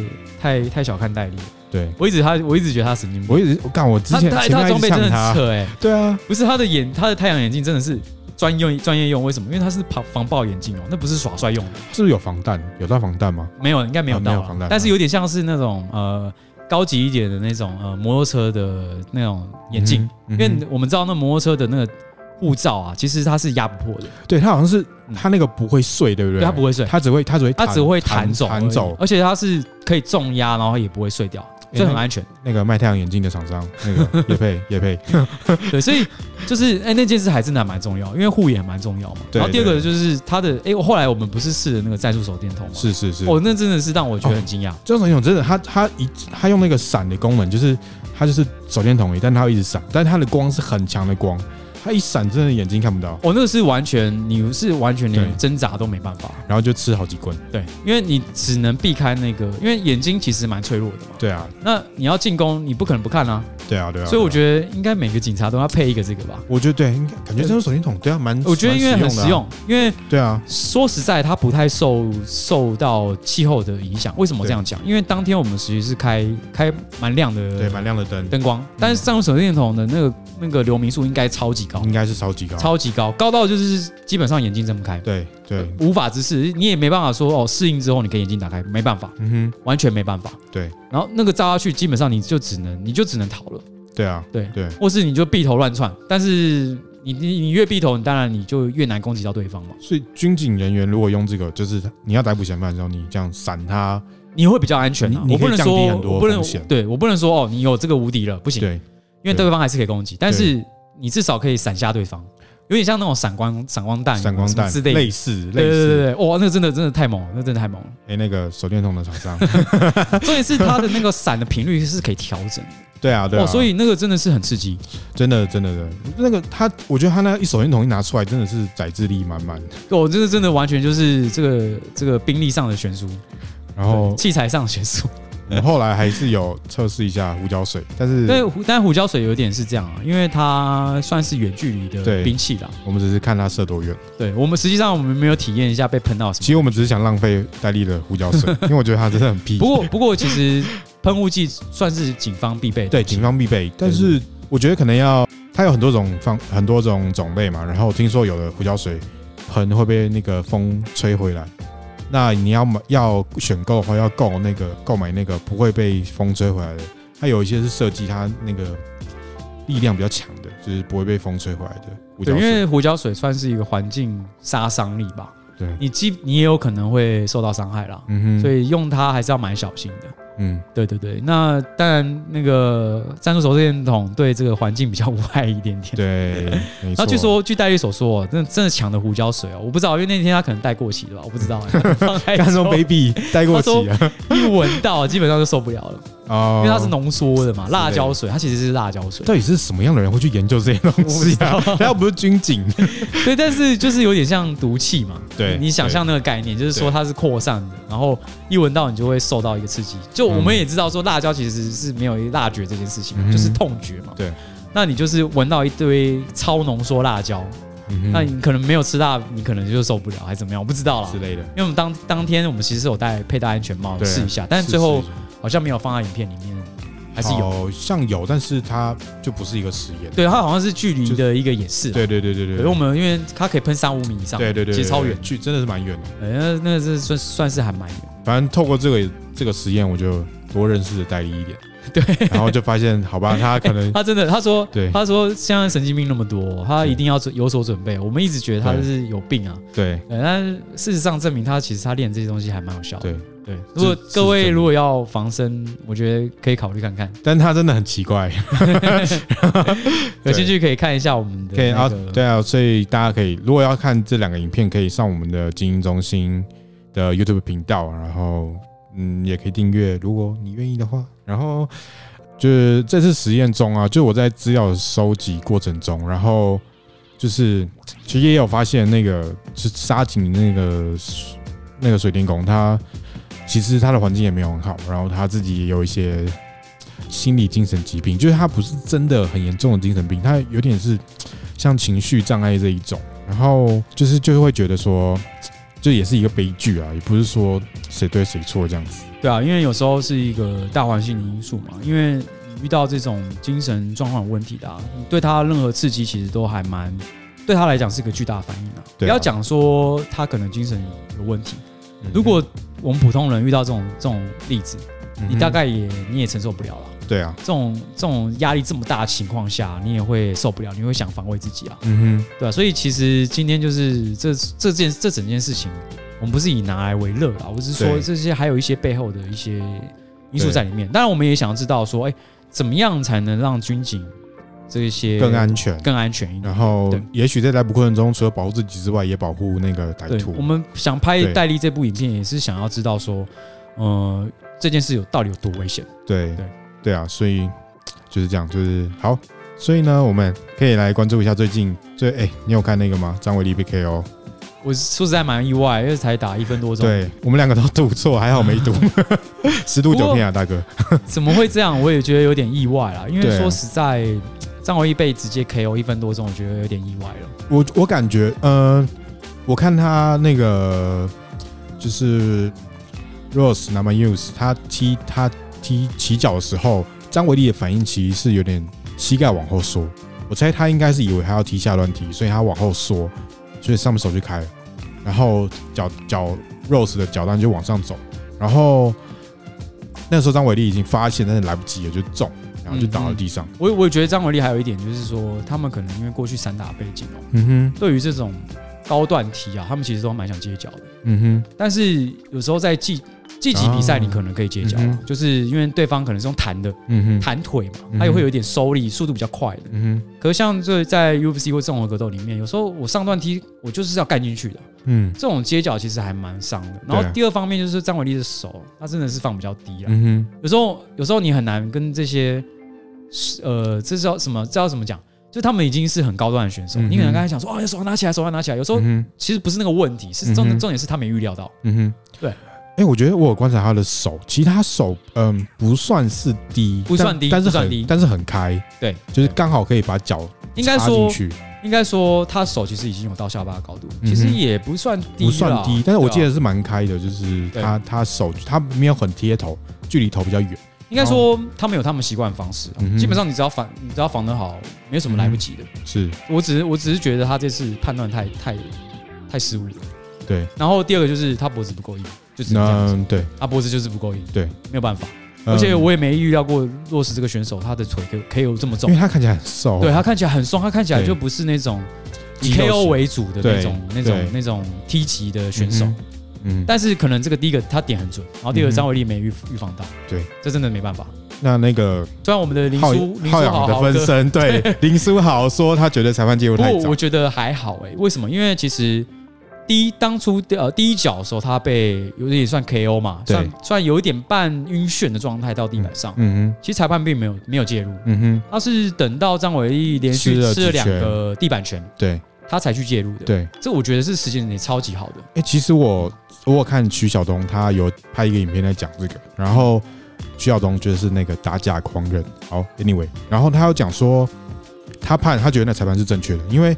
太太小看戴笠了。对，我一直他我一直觉得他神经病，我一直我干我之前他他装备真的很扯哎，对啊，不是他的眼他的太阳眼镜真的是专用专业用，为什么？因为他是防防爆眼镜哦，那不是耍帅用的。是不是有防弹？有带防弹吗？没有，应该没有到，没有防弹，但是有点像是那种呃。高级一点的那种呃摩托车的那种眼镜，嗯嗯、因为我们知道那摩托车的那个护罩啊，其实它是压不破的。对，它好像是它那个不会碎，对不对？对，它不会碎，它只会它只会它只会弹走弹走，而且它是可以重压，然后也不会碎掉。这很安全。那个卖太阳眼镜的厂商，那个也 配也配，对，所以就是哎，那件事还真的蛮重要，因为护眼蛮重要嘛。然后第二个就是它的哎，我后来我们不是试了那个战术手电筒吗？是是是，哦，那真的是让我觉得很惊讶。这种手电筒真的，它它一它用那个闪的功能，就是它就是手电筒，但它会一直闪，但是它的光是很强的光。它一闪，真的眼睛看不到。哦，那个是完全，你是完全连挣扎都没办法，然后就吃好几棍。对，因为你只能避开那个，因为眼睛其实蛮脆弱的嘛。对啊，那你要进攻，你不可能不看啊。对啊，对啊。所以我觉得应该每个警察都要配一个这个吧。我觉得对，应该感觉这种手电筒对啊，蛮。我觉得因为很实用，因为对啊，说实在，它不太受受到气候的影响。为什么这样讲？因为当天我们实际是开开蛮亮的，对，蛮亮的灯灯光，但是这种手电筒的那个那个流明数应该超级高，应该是超级高。超级高，高到就是基本上眼睛睁不开。对对，无法直视，你也没办法说哦，适应之后你可以眼睛打开，没办法，嗯哼，完全没办法。对，然后那个照下去，基本上你就只能，你就只能逃了。对啊，对对，或是你就闭头乱窜，但是你你你越闭头，你当然你就越难攻击到对方嘛。所以军警人员如果用这个，就是你要逮捕嫌犯的时候，你这样闪他，你会比较安全。你可以降低很多风险。对，我不能说哦，你有这个无敌了，不行。对，因为对方还是可以攻击，但是你至少可以闪瞎对方。有点像那种闪光闪光弹，闪光弹之类，类似，类似，对对对对，哇，那个真的真的太猛了，那真的太猛了。哎，那个手电筒的厂商，重点是它的那个闪的频率是可以调整。对啊，对啊，所以那个真的是很刺激，真的真的的。那个他，我觉得他那一手电筒一拿出来，真的是宰制力满满。哦，真的真的完全就是这个这个兵力上的悬殊，然后器材上的悬殊。我后来还是有测试一下胡椒水，但是但但胡椒水有点是这样啊，因为它算是远距离的兵器啦。我们只是看它射多远。对，我们实际上我们没有体验一下被喷到什么。其实我们只是想浪费戴笠的胡椒水，因为我觉得它真的很屁。不过不过其实喷雾剂算是警方必备的。对，警方必备。但是我觉得可能要它有很多种方很多种种类嘛，然后听说有的胡椒水很会被那个风吹回来。那你要买要选购的话，要购那个购买那个不会被风吹回来的。它有一些是设计它那个力量比较强的，就是不会被风吹回来的。对，因为胡椒水算是一个环境杀伤力吧。对，你基你也有可能会受到伤害啦。嗯哼，所以用它还是要蛮小心的。嗯，对对对，那当然，那个战术手电筒对这个环境比较无害一点点。对，那据说据戴玉所说，真的真的抢的胡椒水哦，我不知道，因为那天他可能带过期了吧，我不知道。干中 baby 带过期了，一闻到基本上就受不了了。哦，因为它是浓缩的嘛，辣椒水，它其实是辣椒水。到底是什么样的人会去研究这些东西啊？他又不是军警。对，但是就是有点像毒气嘛。对，你想象那个概念，就是说它是扩散的，然后一闻到你就会受到一个刺激。就我们也知道说辣椒其实是没有辣觉这件事情，就是痛觉嘛。对，那你就是闻到一堆超浓缩辣椒，那你可能没有吃辣，你可能就受不了，还是怎么样？我不知道啦。之类的。因为我们当当天我们其实是有戴佩戴安全帽试一下，但是最后好像没有放在影片里面，还是有，好像有，但是它就不是一个实验。对，它好像是距离的一个演示。对对对对对。因为我们因为它可以喷三五米以上，对对对，其实超远，距真的是蛮远的。那那个是算算是还蛮远。反正透过这个这个实验，我就多认识了戴笠一点。对，然后就发现，好吧，他可能他真的，他说，对，他说现在神经病那么多，他一定要有所准备。我们一直觉得他是有病啊，对，但事实上证明他其实他练这些东西还蛮有效的。对对，如果各位如果要防身，我觉得可以考虑看看。但他真的很奇怪，有兴趣可以看一下我们的。可以啊，对啊，所以大家可以如果要看这两个影片，可以上我们的精英中心的 YouTube 频道，然后。嗯，也可以订阅，如果你愿意的话。然后就是这次实验中啊，就我在资料收集过程中，然后就是其实也有发现，那个是沙井那个那个水电工，他其实他的环境也没有很好，然后他自己也有一些心理精神疾病，就是他不是真的很严重的精神病，他有点是像情绪障碍这一种。然后就是就是会觉得说，这也是一个悲剧啊，也不是说谁对谁错这样子。对啊，因为有时候是一个大环境的因素嘛，因为你遇到这种精神状况有问题的啊，对他任何刺激其实都还蛮，对他来讲是一个巨大反应啊。不要讲说他可能精神有问题，如果我们普通人遇到这种这种例子，你大概也你也承受不了了。对啊，这种这种压力这么大的情况下，你也会受不了，你会想防卫自己啊。嗯哼，对啊，所以其实今天就是这这件这整件事情，我们不是以拿来为乐啦，我是说这些还有一些背后的一些因素在里面。当然，我们也想要知道说，哎，怎么样才能让军警这些更安全、更安全一点？然后，也许在逮捕过程中，除了保护自己之外，也保护那个歹徒。我们想拍戴笠这部影片，也是想要知道说，呃，这件事有到底有多危险？对对。对啊，所以就是这样，就是好。所以呢，我们可以来关注一下最近最哎，你有看那个吗？张伟丽被 KO，我说实在蛮意外，因为才打一分多钟。对，我们两个都赌错，还好没赌。十赌九骗啊，大哥！怎么会这样？我也觉得有点意外啦。因为说实在，张伟丽被直接 KO 一分多钟，我觉得有点意外了。我我感觉，呃，我看他那个就是 Rose n a m a u s 他踢他。踢起脚的时候，张伟丽的反应其实是有点膝盖往后缩。我猜他应该是以为他要踢下乱踢，所以他往后缩，所以上面手就开了，然后脚脚 Rose 的脚当就往上走。然后那时候张伟丽已经发现，但是来不及了，就中，然后就倒在地上。我我也觉得张伟丽还有一点就是说，他们可能因为过去散打背景哦，嗯哼，对于这种高段踢啊，他们其实都蛮想接脚的，嗯哼。但是有时候在季季级比赛，你可能可以接脚，嗯，就是因为对方可能是用弹的，嗯弹腿嘛，他也会有一点收力，速度比较快的。嗯哼。可是像这在 UFC 或综合格斗里面，有时候我上段踢，我就是要干进去的。嗯。这种接脚其实还蛮伤的。然后第二方面就是张伟丽的手，他真的是放比较低啊。嗯哼。有时候有时候你很难跟这些，呃，这叫什么？这叫怎么讲？就他们已经是很高端的选手，你可能刚才讲说，哦，手拿起来，手要拿起来。有时候其实不是那个问题，是重重点是他没预料到。嗯哼。对。哎，我觉得我有观察他的手，其实他手嗯不算是低，不算低，但是很低，但是很开，对，就是刚好可以把脚应该说应该说他手其实已经有到下巴的高度，其实也不算低，不算低，但是我记得是蛮开的，就是他他手他没有很贴头，距离头比较远，应该说他们有他们习惯的方式，基本上你只要防你只要防得好，没有什么来不及的。是。我只是我只是觉得他这次判断太太太失误了，对。然后第二个就是他脖子不够硬。就是这样子，对，他脖子就是不够硬，对，没有办法，而且我也没预料过洛斯这个选手他的腿可以可以有这么重，因为他看起来很瘦，对他看起来很瘦，他看起来就不是那种以 KO 为主的那种那种那种踢级的选手，嗯，但是可能这个第一个他点很准，然后第二个张伟丽没预预防到，对，这真的没办法。那那个虽然我们的林书浩洋的分身，对林书豪说他觉得裁判介入太早，我觉得还好哎，为什么？因为其实。第一，当初呃第一脚的时候，他被有点算 KO 嘛，算算有一点半晕眩的状态到地板上。嗯哼，其实裁判并没有没有介入。嗯哼，他是等到张伟丽连续吃了两个地板拳，对，他才去介入的。对，这我觉得是时间点超级好的。哎，其实我我有看徐晓东，他有拍一个影片在讲这个，然后徐晓东就是那个打假狂人。好，Anyway，然后他有讲说，他判他觉得那裁判是正确的，因为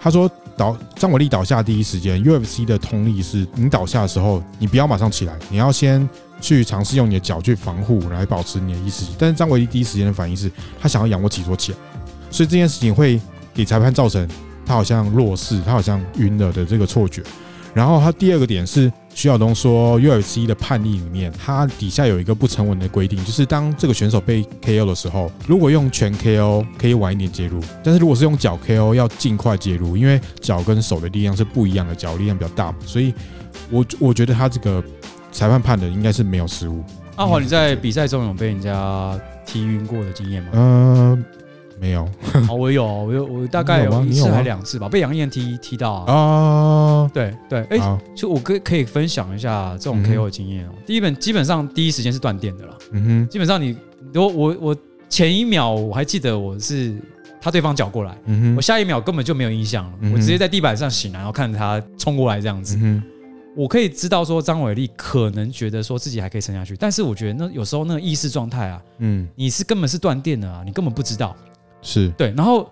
他说。倒张伟丽倒下第一时间，UFC 的通例是你倒下的时候，你不要马上起来，你要先去尝试用你的脚去防护，来保持你的意识。但是张伟丽第一时间的反应是，他想要仰卧起坐起来，所以这件事情会给裁判造成他好像弱势，他好像晕了的这个错觉。然后他第二个点是。徐晓东说，UFC 的判例里面，他底下有一个不成文的规定，就是当这个选手被 KO 的时候，如果用拳 KO 可以晚一点介入，但是如果是用脚 KO 要尽快介入，因为脚跟手的力量是不一样的，脚力量比较大，所以我我觉得他这个裁判判的应该是没有失误。阿华，你在比赛中有被人家踢晕过的经验吗？嗯。没有，哦，我有，我有，我大概有一次还两次吧，被杨燕踢踢到啊。哦，对对，哎，就我可可以分享一下这种 KO 的经验哦。第一本基本上第一时间是断电的了，嗯哼，基本上你我我我前一秒我还记得我是他对方脚过来，嗯哼，我下一秒根本就没有印象了，我直接在地板上醒来，然后看着他冲过来这样子，嗯哼，我可以知道说张伟丽可能觉得说自己还可以撑下去，但是我觉得那有时候那个意识状态啊，嗯，你是根本是断电的啊，你根本不知道，是对。然后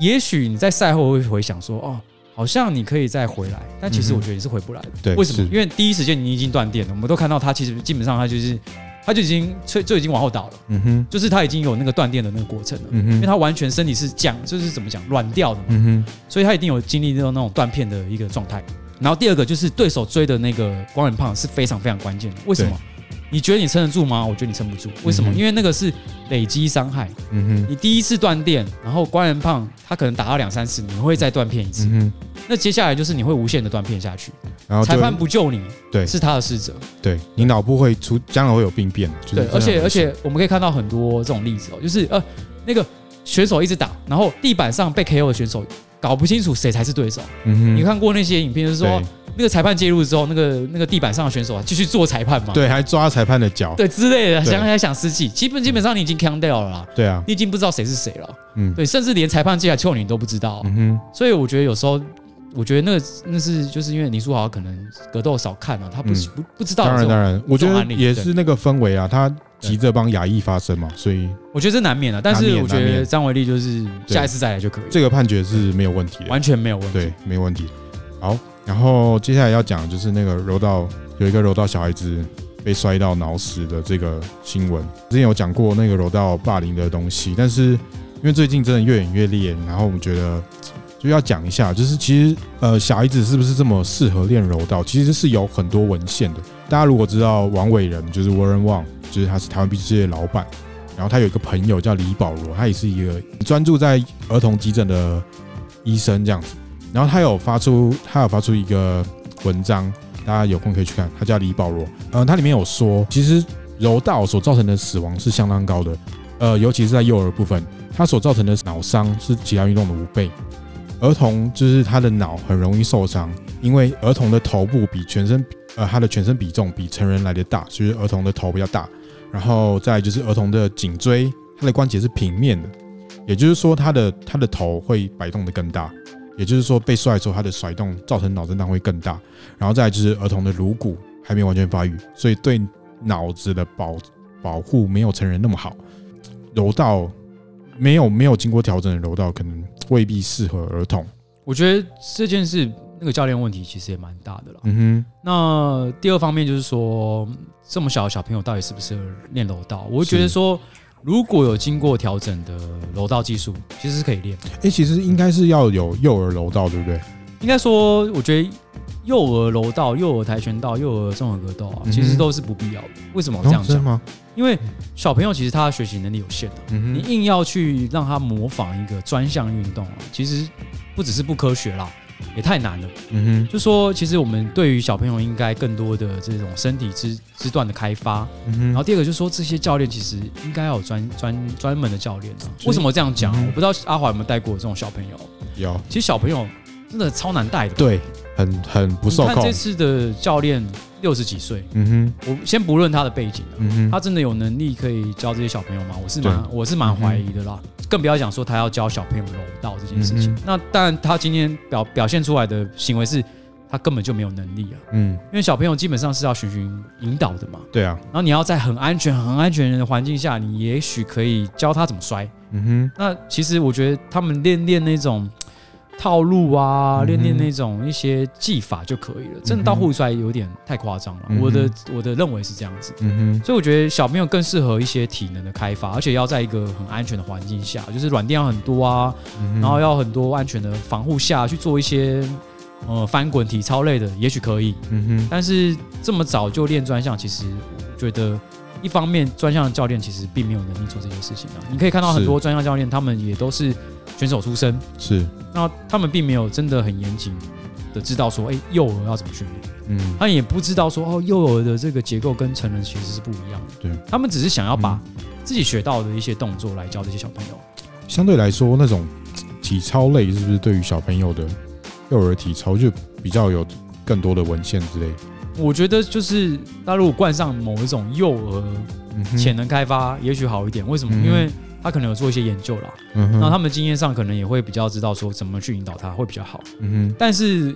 也许你在赛后会回想说，哦，好像你可以再回来，但其实我觉得你是回不来的。对，为什么？因为第一时间你已经断电了，我们都看到他其实基本上他就是他就已经就就已经往后倒了，嗯哼，就是他已经有那个断电的那个过程了，嗯哼，因为他完全身体是降，就是怎么讲软掉的嘛，嗯哼，所以他一定有经历那种那种断片的一个状态。然后第二个就是对手追的那个光远胖是非常非常关键的。为什么？你觉得你撑得住吗？我觉得你撑不住。为什么？因为那个是累积伤害。嗯哼。你第一次断电，然后关人胖他可能打到两三次，你会再断片一次。嗯哼。那接下来就是你会无限的断片下去。然后裁判不救你，对，是他的失责。对，你脑部会出，将来会有病变。对，而且而且我们可以看到很多这种例子哦，就是呃那个选手一直打，然后地板上被 KO 的选手。搞不清楚谁才是对手。嗯哼，你看过那些影片，就是说那个裁判介入之后，那个那个地板上的选手啊，继续做裁判嘛？对，还抓裁判的脚，对之类的，想还想失气。基本基本上你已经扛掉了啦。对啊，你已经不知道谁是谁了。嗯，对，甚至连裁判进来救你都不知道。嗯哼，所以我觉得有时候，我觉得那个那是就是因为林书豪可能格斗少看啊，他不不不知道。当然当然，我觉得也是那个氛围啊，他。急着帮亚裔发声嘛，所以我觉得这难免了。但是我觉得张伟丽就是下一次再来就可以。这个判决是没有问题的，完全没有问题。对，没问题。好，然后接下来要讲就是那个柔道有一个柔道小孩子被摔到脑死的这个新闻。之前有讲过那个柔道霸凌的东西，但是因为最近真的越演越烈，然后我们觉得就要讲一下，就是其实呃小孩子是不是这么适合练柔道，其实是有很多文献的。大家如果知道王伟仁，就是 Warren Wang。就是他是台湾 B 世界的老板，然后他有一个朋友叫李保罗，他也是一个专注在儿童急诊的医生这样子。然后他有发出他有发出一个文章，大家有空可以去看，他叫李保罗。嗯，他里面有说，其实柔道所造成的死亡是相当高的，呃，尤其是在幼儿部分，他所造成的脑伤是其他运动的五倍。儿童就是他的脑很容易受伤，因为儿童的头部比全身呃他的全身比重比成人来的大，所以儿童的头比较大。然后再就是儿童的颈椎，它的关节是平面的，也就是说，他的他的头会摆动的更大，也就是说，被摔的时候，它的甩动造成脑震荡会更大。然后再就是儿童的颅骨还没有完全发育，所以对脑子的保保护没有成人那么好。柔道没有没有经过调整的柔道，可能未必适合儿童。我觉得这件事。那个教练问题其实也蛮大的了。嗯哼。那第二方面就是说，这么小的小朋友到底适不适合练柔道？我会觉得说，如果有经过调整的柔道技术，其实是可以练。哎，其实应该是要有幼儿柔道，对不对？应该说，我觉得幼儿柔道、幼儿跆拳道、幼儿综合格斗啊，其实都是不必要的。为什么这样讲？因为小朋友其实他的学习能力有限的，你硬要去让他模仿一个专项运动啊，其实不只是不科学啦。也太难了，嗯哼，就说其实我们对于小朋友应该更多的这种身体肢肢段的开发，嗯哼，然后第二个就是说这些教练其实应该要有专专专门的教练啊。为什么这样讲？我不知道阿华有没有带过这种小朋友？有，其实小朋友真的超难带的，对，很很不受控。看这次的教练六十几岁，嗯哼，我先不论他的背景，嗯哼，他真的有能力可以教这些小朋友吗？我是蛮我是蛮怀疑的啦。更不要讲说他要教小朋友柔道这件事情。那当然，他今天表表现出来的行为是，他根本就没有能力啊。嗯，因为小朋友基本上是要循循引导的嘛。对啊。然后你要在很安全、很安全的环境下，你也许可以教他怎么摔。嗯哼。那其实我觉得他们练练那种。套路啊，练练那种一些技法就可以了。真的到互摔有点太夸张了。我的我的认为是这样子。嗯哼。所以我觉得小朋友更适合一些体能的开发，而且要在一个很安全的环境下，就是软垫要很多啊，然后要很多安全的防护下去做一些呃翻滚体操类的，也许可以。嗯哼。但是这么早就练专项，其实我觉得一方面专项的教练其实并没有能力做这件事情啊。你可以看到很多专项教练，他们也都是。选手出身是，那他们并没有真的很严谨的知道说，哎，幼儿要怎么训练？嗯，他也不知道说，哦，幼儿的这个结构跟成人其实是不一样的。对，他们只是想要把自己学到的一些动作来教这些小朋友。相对来说，那种体操类是不是对于小朋友的幼儿体操就比较有更多的文献之类？我觉得就是，他如果冠上某一种幼儿潜能开发，也许好一点。为什么？因为他可能有做一些研究啦，那他们经验上可能也会比较知道说怎么去引导他会比较好，嗯哼。但是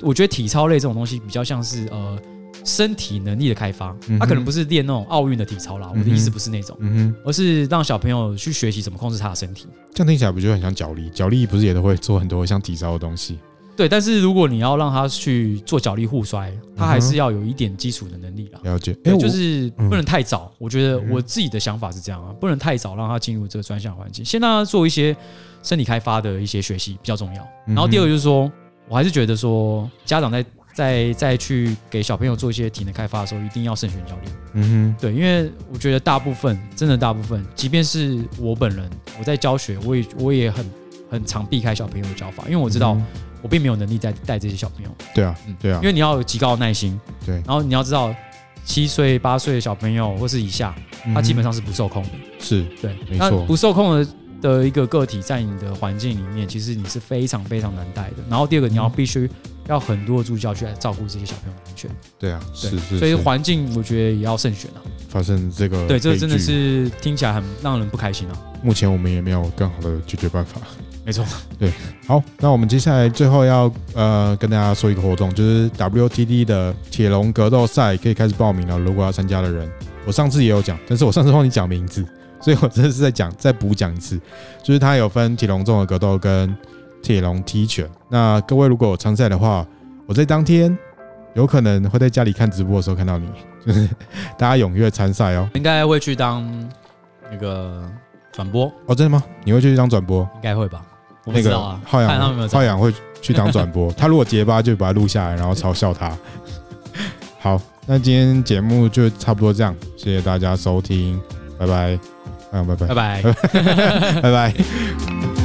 我觉得体操类这种东西比较像是呃身体能力的开发，他可能不是练那种奥运的体操啦。我的意思不是那种，嗯哼，而是让小朋友去学习怎么控制他的身体。这样听起来不就很像脚力？脚力不是也都会做很多像体操的东西？对，但是如果你要让他去做脚力互摔，他还是要有一点基础的能力啦。了解，哎，就是不能太早。我觉得我自己的想法是这样啊，不能太早让他进入这个专项环境，先让他做一些身体开发的一些学习比较重要。然后第二个就是说，我还是觉得说，家长在在在去给小朋友做一些体能开发的时候，一定要慎选教练。嗯哼，对，因为我觉得大部分真的大部分，即便是我本人，我在教学，我也我也很很常避开小朋友的教法，因为我知道。我并没有能力再带这些小朋友。对啊，对啊，因为你要有极高的耐心。对，然后你要知道，七岁八岁的小朋友或是以下，他基本上是不受控的。是，对，没错。不受控的的一个个体，在你的环境里面，其实你是非常非常难带的。然后第二个，你要必须要很多的助教去来照顾这些小朋友的安全。对啊，是是。所以环境我觉得也要慎选啊。发生这个，对，这个真的是听起来很让人不开心啊。目前我们也没有更好的解决办法。没错，对，好，那我们接下来最后要呃跟大家说一个活动，就是 WTD 的铁笼格斗赛可以开始报名了。如果要参加的人，我上次也有讲，但是我上次忘记讲名字，所以我这次再讲再补讲一次，就是它有分铁笼综合格斗跟铁笼踢拳。那各位如果有参赛的话，我在当天有可能会在家里看直播的时候看到你，就是大家踊跃参赛哦。应该会去当那个转播哦？真的吗？你会去当转播？应该会吧。那个浩洋，浩洋会去当转播。他如果结巴，就把他录下来，然后嘲笑他。好，那今天节目就差不多这样，谢谢大家收听，拜拜，浩洋，拜拜，拜拜，拜拜。